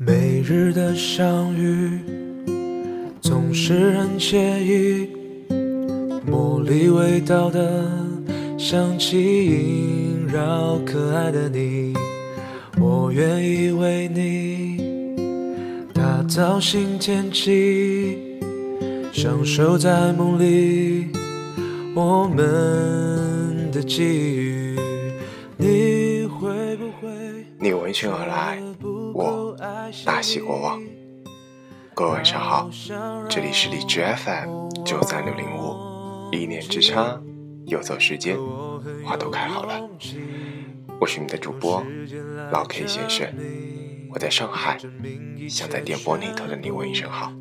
每日的相遇总是很惬意，茉莉味道的香气萦绕可爱的你，我愿意为你打造新天气，享受在梦里我们的际遇。你会不会？你闻讯而来，我大喜过望。各位晚上好，这里是荔枝 FM 九三六零五，一念之差，游走时间，花都开好了。我是你的主播老 K 先生，我在上海，想在电波那头的你问一声好。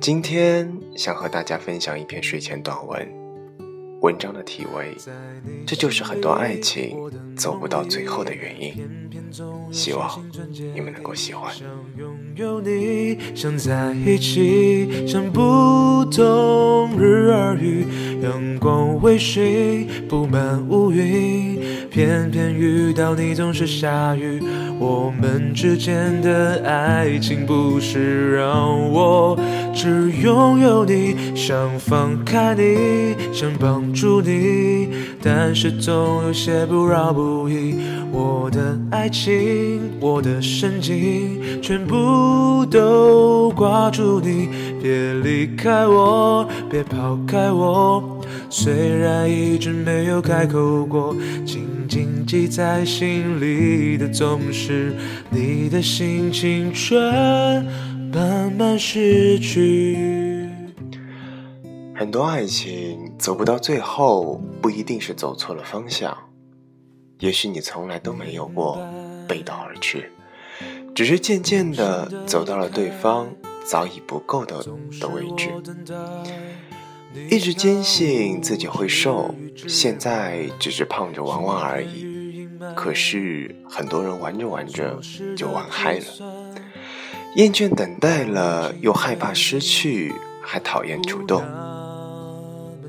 今天想和大家分享一篇睡前短文。文章的题为，这就是很多爱情走不到最后的原因。希望你们能够喜欢。阳光微醺，布满乌云，偏偏遇到你总是下雨。我们之间的爱情不是让我只拥有你，想放开你，想帮助你，但是总有些不饶不易。我的爱情，我的神经，全部都挂住你，别离开我，别抛开我。虽然一直没有开口过，静记在心里的总是你的心青春慢慢逝去。很多爱情走不到最后，不一定是走错了方向，也许你从来都没有过背道而驰，只是渐渐的走到了对方早已不够的的位置。一直坚信自己会瘦，现在只是胖着玩玩而已。可是很多人玩着玩着就玩嗨了，厌倦等待了，又害怕失去，还讨厌主动。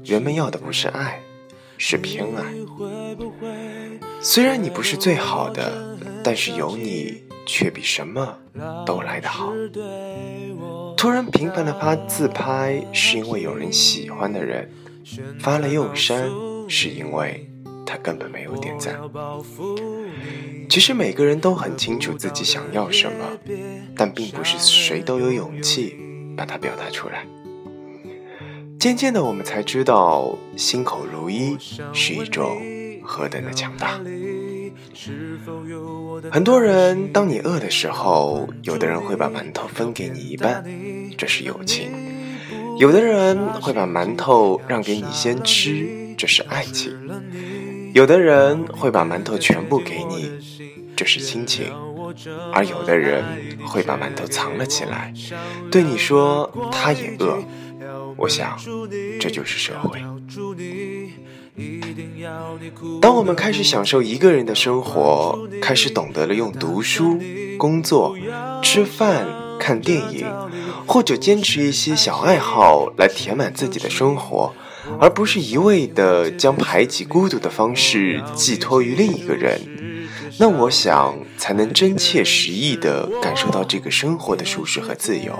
人们要的不是爱，是偏爱。虽然你不是最好的，但是有你却比什么都来得好。突然频繁的发自拍，是因为有人喜欢的人；发了又删，是因为他根本没有点赞。其实每个人都很清楚自己想要什么，但并不是谁都有勇气把它表达出来。渐渐的，我们才知道，心口如一是一种何等的强大。很多人，当你饿的时候，有的人会把馒头分给你一半，这是友情；有的人会把馒头让给你先吃，这是爱情；有的人会把馒头全部给你，这是亲情；而有的人会把馒头藏了起来，对你说他也饿。我想，这就是社会。当我们开始享受一个人的生活，开始懂得了用读书、工作、吃饭、看电影，或者坚持一些小爱好来填满自己的生活，而不是一味的将排挤孤独的方式寄托于另一个人，那我想才能真切实意的感受到这个生活的舒适和自由，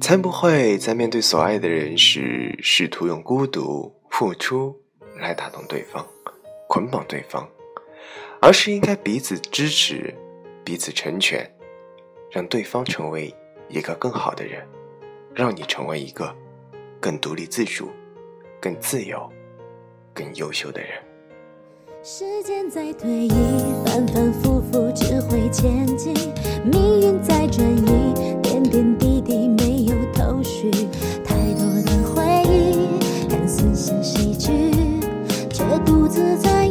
才不会在面对所爱的人时试图用孤独。付出来打动对方，捆绑对方，而是应该彼此支持，彼此成全，让对方成为一个更好的人，让你成为一个更独立自主、更自由、更优秀的人。时间在推移，反反复复只会前进，命运在转移，点点滴滴没有头绪。太多的回忆，看似像戏剧，却独自在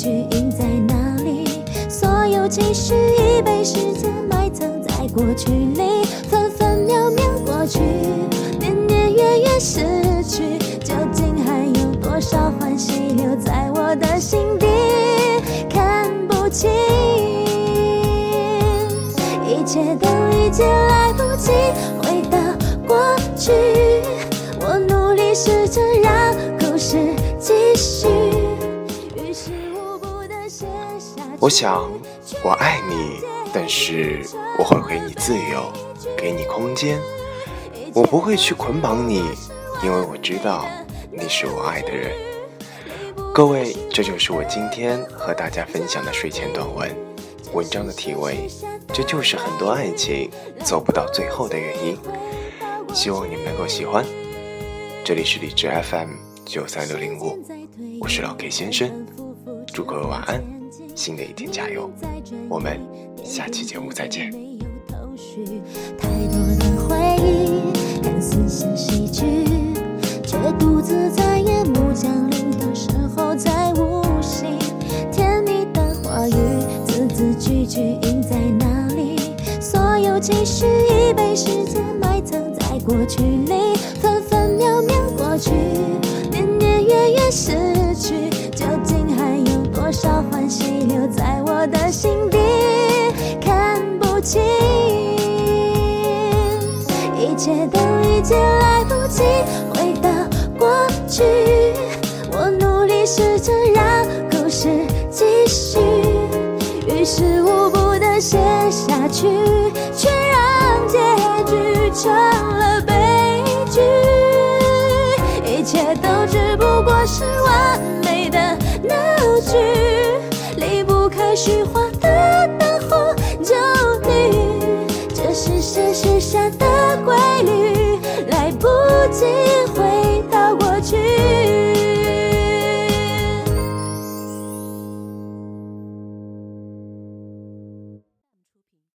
去印在哪里？所有情绪已被时间埋藏在过去里，分分秒秒过去，年年月月逝去，究竟还有多少欢喜留在我的心底？看不清，一切都已经来不及回到过去。我努力试着让故事我想，我爱你，但是我会给你自由，给你空间。我不会去捆绑你，因为我知道你是我爱的人。各位，这就是我今天和大家分享的睡前短文。文章的题为：这就是很多爱情走不到最后的原因。希望你们能够喜欢。这里是荔枝 FM 九三六零五，我是老 K 先生。祝各位晚安，新的一天加油！我们下期节目再见。太多的回忆看似像喜剧，却独自在夜幕降临的时候才悟醒。甜蜜的话语字字句句印在哪里？所有情绪已被时间埋藏在过去里，切都已经来不及回到过去，我努力试着让故事继续，于是无不的写下去，却让结局成了悲剧。一切都只不过是完美的闹剧，离不开虚化的灯红。剩下的规律？来不及。